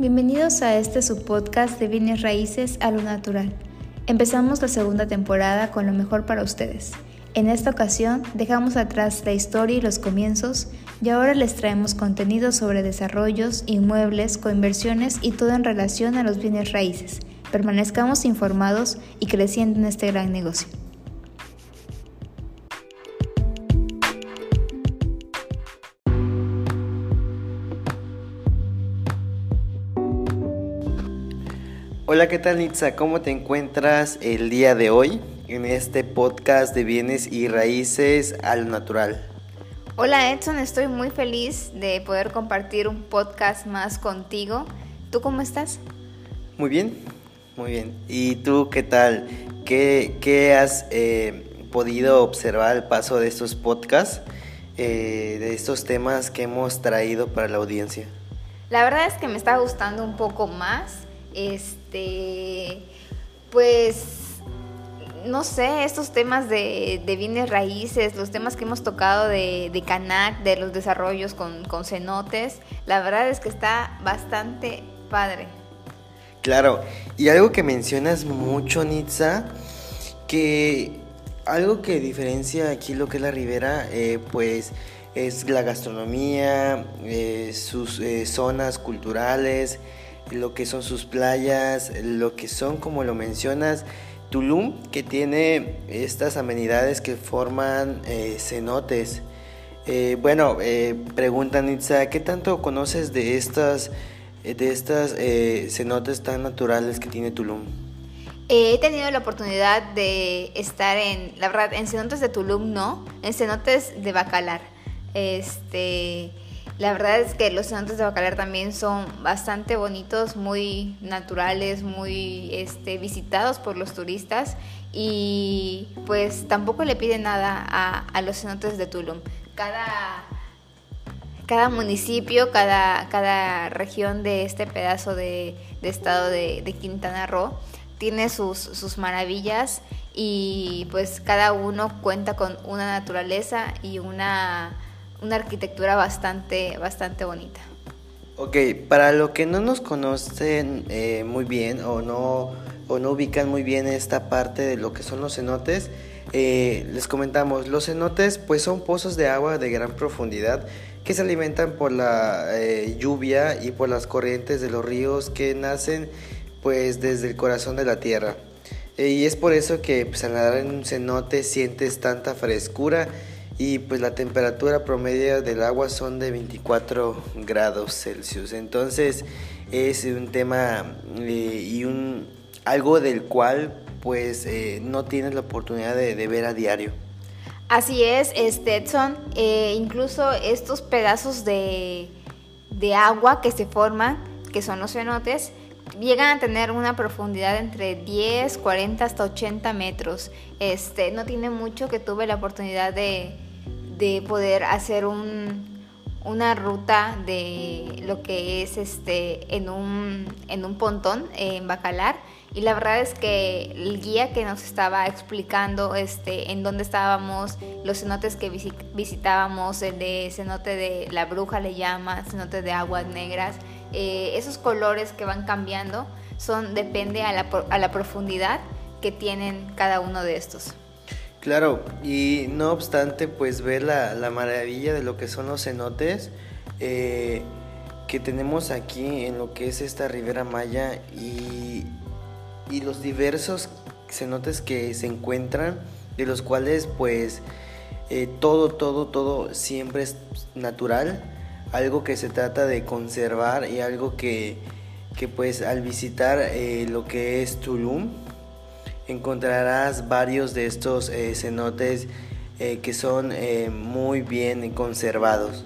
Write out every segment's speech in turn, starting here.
Bienvenidos a este subpodcast de bienes raíces a lo natural. Empezamos la segunda temporada con lo mejor para ustedes. En esta ocasión dejamos atrás la historia y los comienzos y ahora les traemos contenido sobre desarrollos, inmuebles, coinversiones y todo en relación a los bienes raíces. Permanezcamos informados y creciendo en este gran negocio. Hola, ¿qué tal Nitza? ¿Cómo te encuentras el día de hoy en este podcast de bienes y raíces al natural? Hola Edson, estoy muy feliz de poder compartir un podcast más contigo. ¿Tú cómo estás? Muy bien, muy bien. ¿Y tú qué tal? ¿Qué, has eh, podido observar al paso de estos podcasts, eh, de estos temas que hemos traído para la audiencia? La verdad es que me está gustando un poco más este, pues, no sé, estos temas de, bienes raíces, los temas que hemos tocado de, de Canac, de los desarrollos con, con cenotes, la verdad es que está bastante padre. Claro, y algo que mencionas mucho, Nitza, que algo que diferencia aquí lo que es la Ribera, eh, pues es la gastronomía, eh, sus eh, zonas culturales, lo que son sus playas, lo que son, como lo mencionas, Tulum, que tiene estas amenidades que forman eh, cenotes. Eh, bueno, eh, preguntan ¿qué tanto conoces de estas, de estas cenotes tan naturales que tiene Tulum? He tenido la oportunidad de estar en, la verdad, en cenotes de Tulum no, en cenotes de Bacalar. Este, la verdad es que los cenotes de Bacalar también son bastante bonitos, muy naturales, muy este, visitados por los turistas y pues tampoco le piden nada a, los cenotes de Tulum. Cada, cada municipio, cada, cada región de este pedazo de, estado de, de, Quintana Roo tiene sus, sus maravillas y pues cada uno cuenta con una naturaleza y una una arquitectura bastante, bastante bonita. Ok, para lo que no nos conocen eh, muy bien o no, o no ubican muy bien esta parte de lo que son los cenotes, eh, les comentamos, los cenotes pues son pozos de agua de gran profundidad que se alimentan por la eh, lluvia y por las corrientes de los ríos que nacen pues desde el corazón de la tierra. y es por eso que pues, al nadar en un cenote sientes tanta frescura y pues la temperatura promedio del agua son de 24 grados Celsius. Entonces es un tema eh, y un algo del cual pues eh, no tienes la oportunidad de, ver a diario. Así es, Stetson. Eh, incluso estos pedazos de, de agua que se forman, que son los cenotes, llegan a tener una profundidad entre 10, 40 hasta 80 metros. Este, no tiene mucho que tuve la oportunidad de, de poder hacer un, una ruta de lo que es este en un, en un pontón en Bacalar. Y la verdad es que el guía que nos estaba explicando este en dónde estábamos los cenotes que visitábamos el de cenote de la bruja le llama cenote de aguas negras eh, esos colores que van cambiando son depende a la, a la profundidad que tienen cada uno de estos Claro, y no obstante, pues ver la, maravilla de lo que son los cenotes eh, que tenemos aquí en lo que es esta Ribera Maya y, los diversos cenotes que se encuentran, de los cuales pues eh, todo, todo, todo siempre es natural, algo que se trata de conservar y algo que, pues al visitar eh, lo que es Tulum, encontrarás varios de estos eh, cenotes eh, que son eh, muy bien conservados.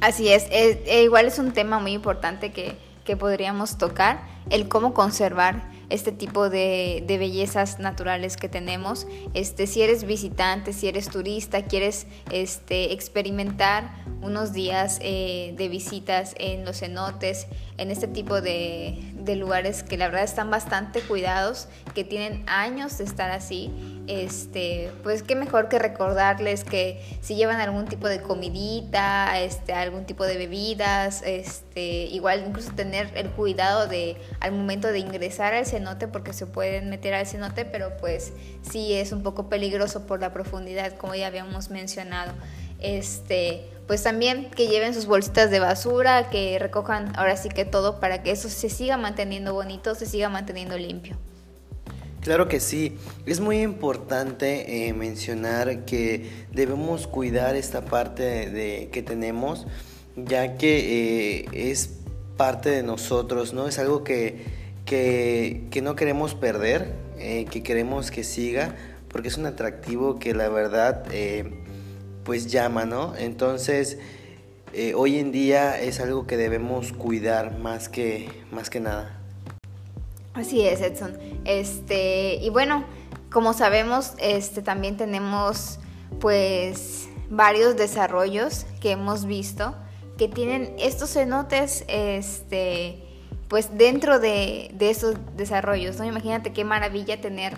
Así es, e igual es un tema muy importante que, que, podríamos tocar, el cómo conservar este tipo de, de, bellezas naturales que tenemos. Este, si eres visitante, si eres turista, quieres este, experimentar unos días de visitas en los cenotes, en este tipo de, de lugares que la verdad están bastante cuidados, que tienen años de estar así, este, pues qué mejor que recordarles que si llevan algún tipo de comidita, este, algún tipo de bebidas, este, igual incluso tener el cuidado de al momento de ingresar al cenote, porque se pueden meter al cenote, pero pues sí es un poco peligroso por la profundidad, como ya habíamos mencionado. Este, pues también que lleven sus bolsitas de basura, que recojan ahora sí que todo para que eso se siga manteniendo bonito, se siga manteniendo limpio. Claro que sí, es muy importante eh, mencionar que debemos cuidar esta parte de, que tenemos, ya que eh, es parte de nosotros, ¿no? Es algo que, que, no queremos perder, eh, que queremos que siga, porque es un atractivo que la verdad pues llama, ¿no? Entonces, eh, hoy en día es algo que debemos cuidar más que, más que nada. Así es, Edson. Este, y bueno, como sabemos, este, también tenemos pues varios desarrollos que hemos visto que tienen estos cenotes este, pues dentro de, de esos desarrollos. ¿no? Imagínate qué maravilla tener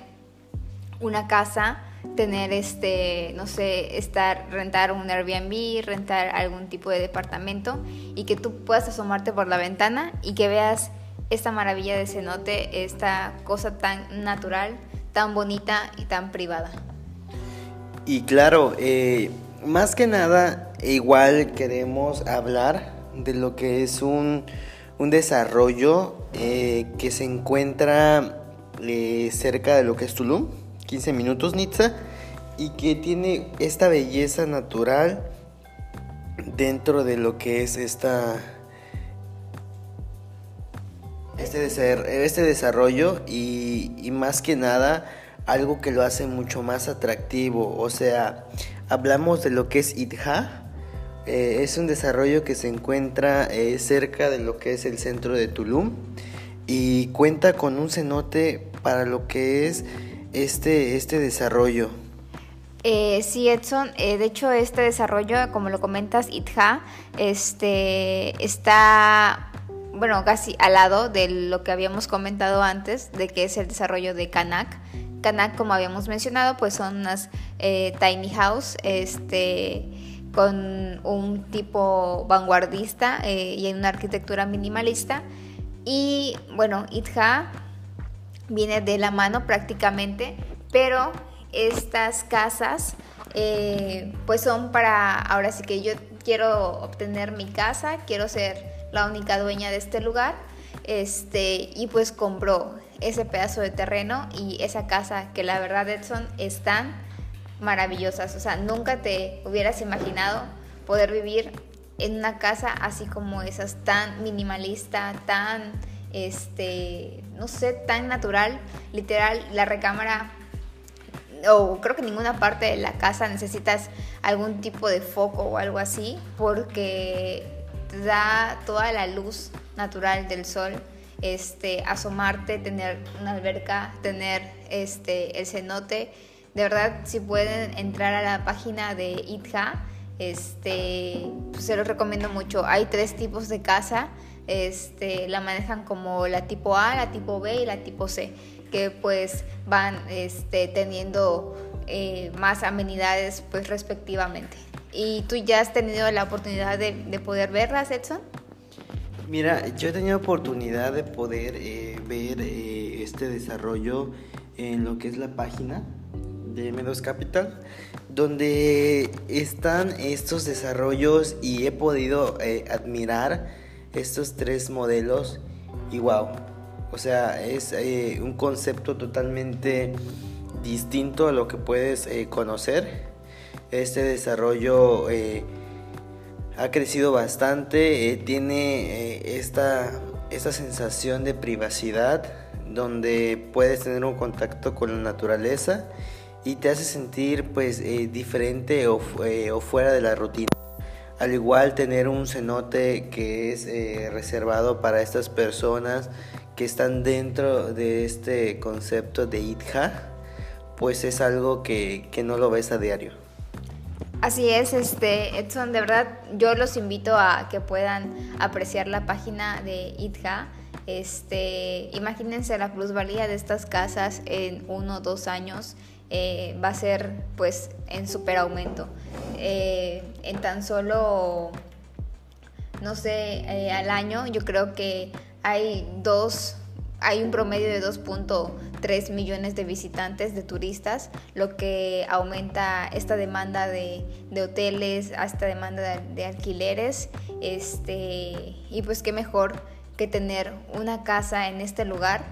una casa tener este, no sé, estar, rentar un Airbnb, rentar algún tipo de departamento y que tú puedas asomarte por la ventana y que veas esta maravilla de cenote, esta cosa tan natural, tan bonita y tan privada. Y claro, eh, más que nada, igual queremos hablar de lo que es un, desarrollo eh, que se encuentra eh, cerca de lo que es Tulum 15 minutos Nitza y que tiene esta belleza natural dentro de lo que es esta este, este desarrollo y, más que nada algo que lo hace mucho más atractivo. O sea hablamos de lo que es Itja eh, es un desarrollo que se encuentra eh, cerca de lo que es el centro de Tulum y cuenta con un cenote para lo que es este, este desarrollo? Eh, sí, Edson. Eh, de hecho, este desarrollo, como lo comentas, ITHA, este, está, bueno, casi al lado de lo que habíamos comentado antes, de que es el desarrollo de Kanak. Kanak, como habíamos mencionado, pues son unas eh, tiny house, este, con un tipo vanguardista y en una arquitectura minimalista. Y bueno, ITHA viene de la mano prácticamente, pero estas casas eh, pues son para, ahora sí que yo quiero obtener mi casa, quiero ser la única dueña de este lugar, este, y pues compró ese pedazo de terreno y esa casa que la verdad Edson están maravillosas, o sea, nunca te hubieras imaginado poder vivir en una casa así como esas, tan minimalista, tan este, no sé, tan natural. Literal, la recámara, o creo que ninguna parte de la casa necesitas algún tipo de foco o algo así, porque te da toda la luz natural del sol. Este, asomarte, tener una alberca, tener este, el cenote. De verdad, si pueden entrar a la página de ITHA, este, pues se los recomiendo mucho. Hay tres tipos de casa este, la manejan como la tipo A, la tipo B y la tipo C, que pues van este, teniendo eh, más amenidades pues respectivamente. ¿Y tú ya has tenido la oportunidad de, poder verlas, Edson? Mira, yo he tenido oportunidad de poder eh, ver eh, este desarrollo en lo que es la página de M2 Capital, donde están estos desarrollos y he podido admirar estos tres modelos y wow, o sea, es eh, un concepto totalmente distinto a lo que puedes eh, conocer. Este desarrollo eh, ha crecido bastante, tiene esta, esta sensación de privacidad donde puedes tener un contacto con la naturaleza y te hace sentir pues diferente o, o fuera de la rutina. Al igual tener un cenote que es eh, reservado para estas personas que están dentro de este concepto de ITHA, pues es algo que, no lo ves a diario. Así es, este, Edson, de verdad yo los invito a que puedan apreciar la página de ITHA. Este, imagínense la plusvalía de estas casas en uno o dos años. Eh, va a ser pues en super aumento. Eh, en tan solo, no sé, eh, al año yo creo que hay dos, hay un promedio de 2.3 millones de visitantes, de turistas, lo que aumenta esta demanda de, hoteles, esta demanda de, de, alquileres, este, y pues qué mejor que tener una casa en este lugar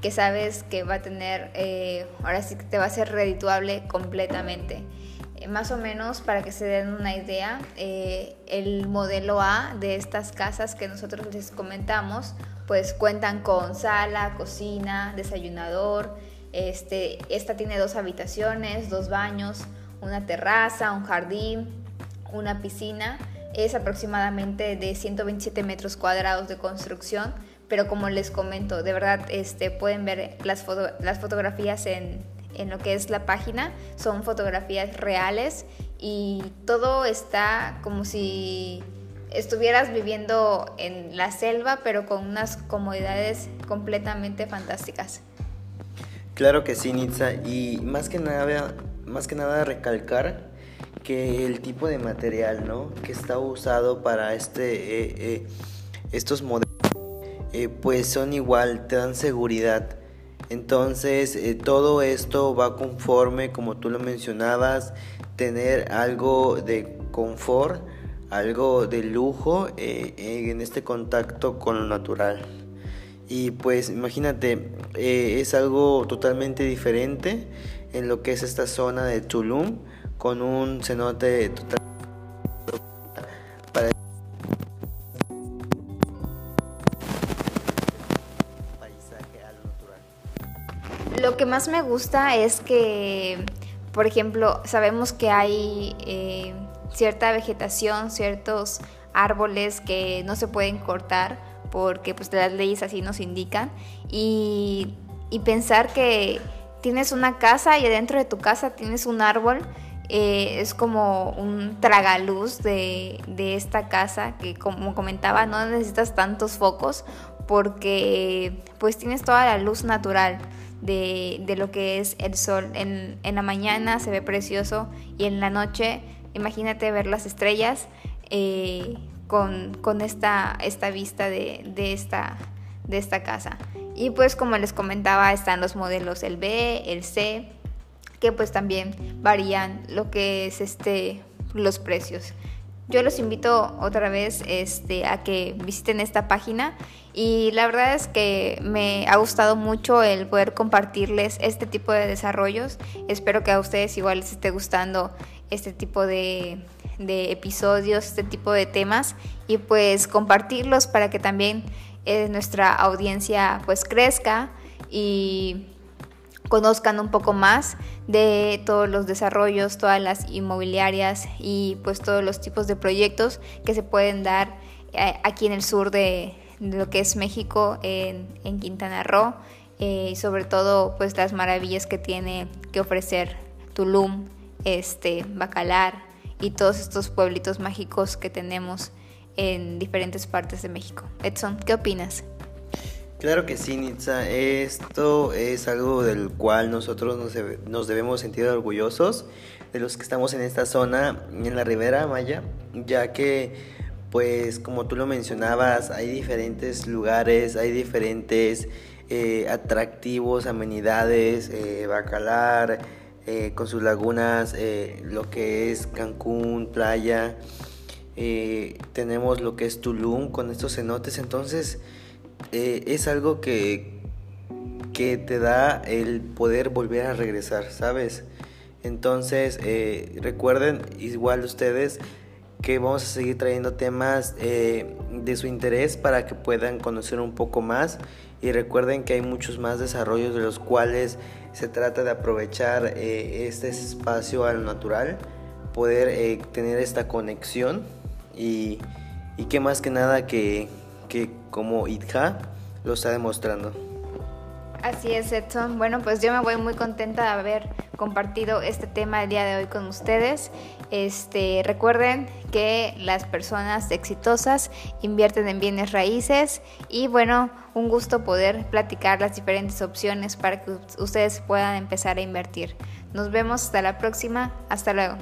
que sabes que va a tener, eh, ahora sí que te va a ser redituable completamente. Eh, más o menos para que se den una idea, eh, el modelo A de estas casas que nosotros les comentamos, pues cuentan con sala, cocina, desayunador. Este, esta tiene dos habitaciones, dos baños, una terraza, un jardín, una piscina es aproximadamente de 127 metros cuadrados de construcción, pero como les comento, de verdad este, pueden ver las, las fotografías en, en lo que es la página, son fotografías reales y todo está como si estuvieras viviendo en la selva, pero con unas comodidades completamente fantásticas. Claro que sí, Nitza, y más que nada, más que nada recalcar que el tipo de material ¿no? que está usado para este, eh, eh, estos modelos eh, pues son igual, te dan seguridad. Entonces todo esto va conforme, como tú lo mencionabas, tener algo de confort, algo de lujo en este contacto con lo natural. Y pues imagínate, es algo totalmente diferente en lo que es esta zona de Tulum con un cenote total Lo que más me gusta es que, por ejemplo, sabemos que hay eh, cierta vegetación, ciertos árboles que no se pueden cortar porque pues las leyes así nos indican. Y, pensar que tienes una casa y adentro de tu casa tienes un árbol eh, es como un tragaluz de, de, esta casa que como comentaba no necesitas tantos focos porque pues tienes toda la luz natural de, de lo que es el sol. En, en, la mañana se ve precioso y en la noche imagínate ver las estrellas eh, con, con, esta, esta vista de, de, esta, de esta casa. Y pues como les comentaba están los modelos el B, el C, que pues también varían lo que es este los precios. Yo los invito otra vez este, a que visiten esta página y la verdad es que me ha gustado mucho el poder compartirles este tipo de desarrollos. Espero que a ustedes igual les esté gustando este tipo de, episodios, este tipo de temas y pues compartirlos para que también eh, nuestra audiencia pues crezca y conozcan un poco más de todos los desarrollos, todas las inmobiliarias y pues todos los tipos de proyectos que se pueden dar eh, aquí en el sur de, lo que es México, en, Quintana Roo, eh, y sobre todo pues las maravillas que tiene que ofrecer Tulum, este, Bacalar y todos estos pueblitos mágicos que tenemos en diferentes partes de México. Edson, ¿qué opinas? Claro que sí, Nitza. Esto es algo del cual nosotros nos, debemos sentir orgullosos de los que estamos en esta zona, en la Ribera Maya, ya que, pues, como tú lo mencionabas, hay diferentes lugares, hay diferentes eh, atractivos, amenidades, eh, Bacalar, eh, con sus lagunas, lo que es Cancún, playa. tenemos lo que es Tulum con estos cenotes, entonces eh, es algo que, que te da el poder volver a regresar, ¿sabes? Entonces, eh, recuerden, igual ustedes, que vamos a seguir trayendo temas eh, de su interés para que puedan conocer un poco más. Y recuerden que hay muchos más desarrollos de los cuales se trata de aprovechar este espacio al natural, poder tener esta conexión y, y que más que nada que que como ITHA lo está demostrando. Así es, Edson. Bueno, pues yo me voy muy contenta de haber compartido este tema el día de hoy con ustedes Este, recuerden que las personas exitosas invierten en bienes raíces y bueno, un gusto poder platicar las diferentes opciones para que ustedes puedan empezar a invertir. Nos vemos hasta la próxima. Hasta luego.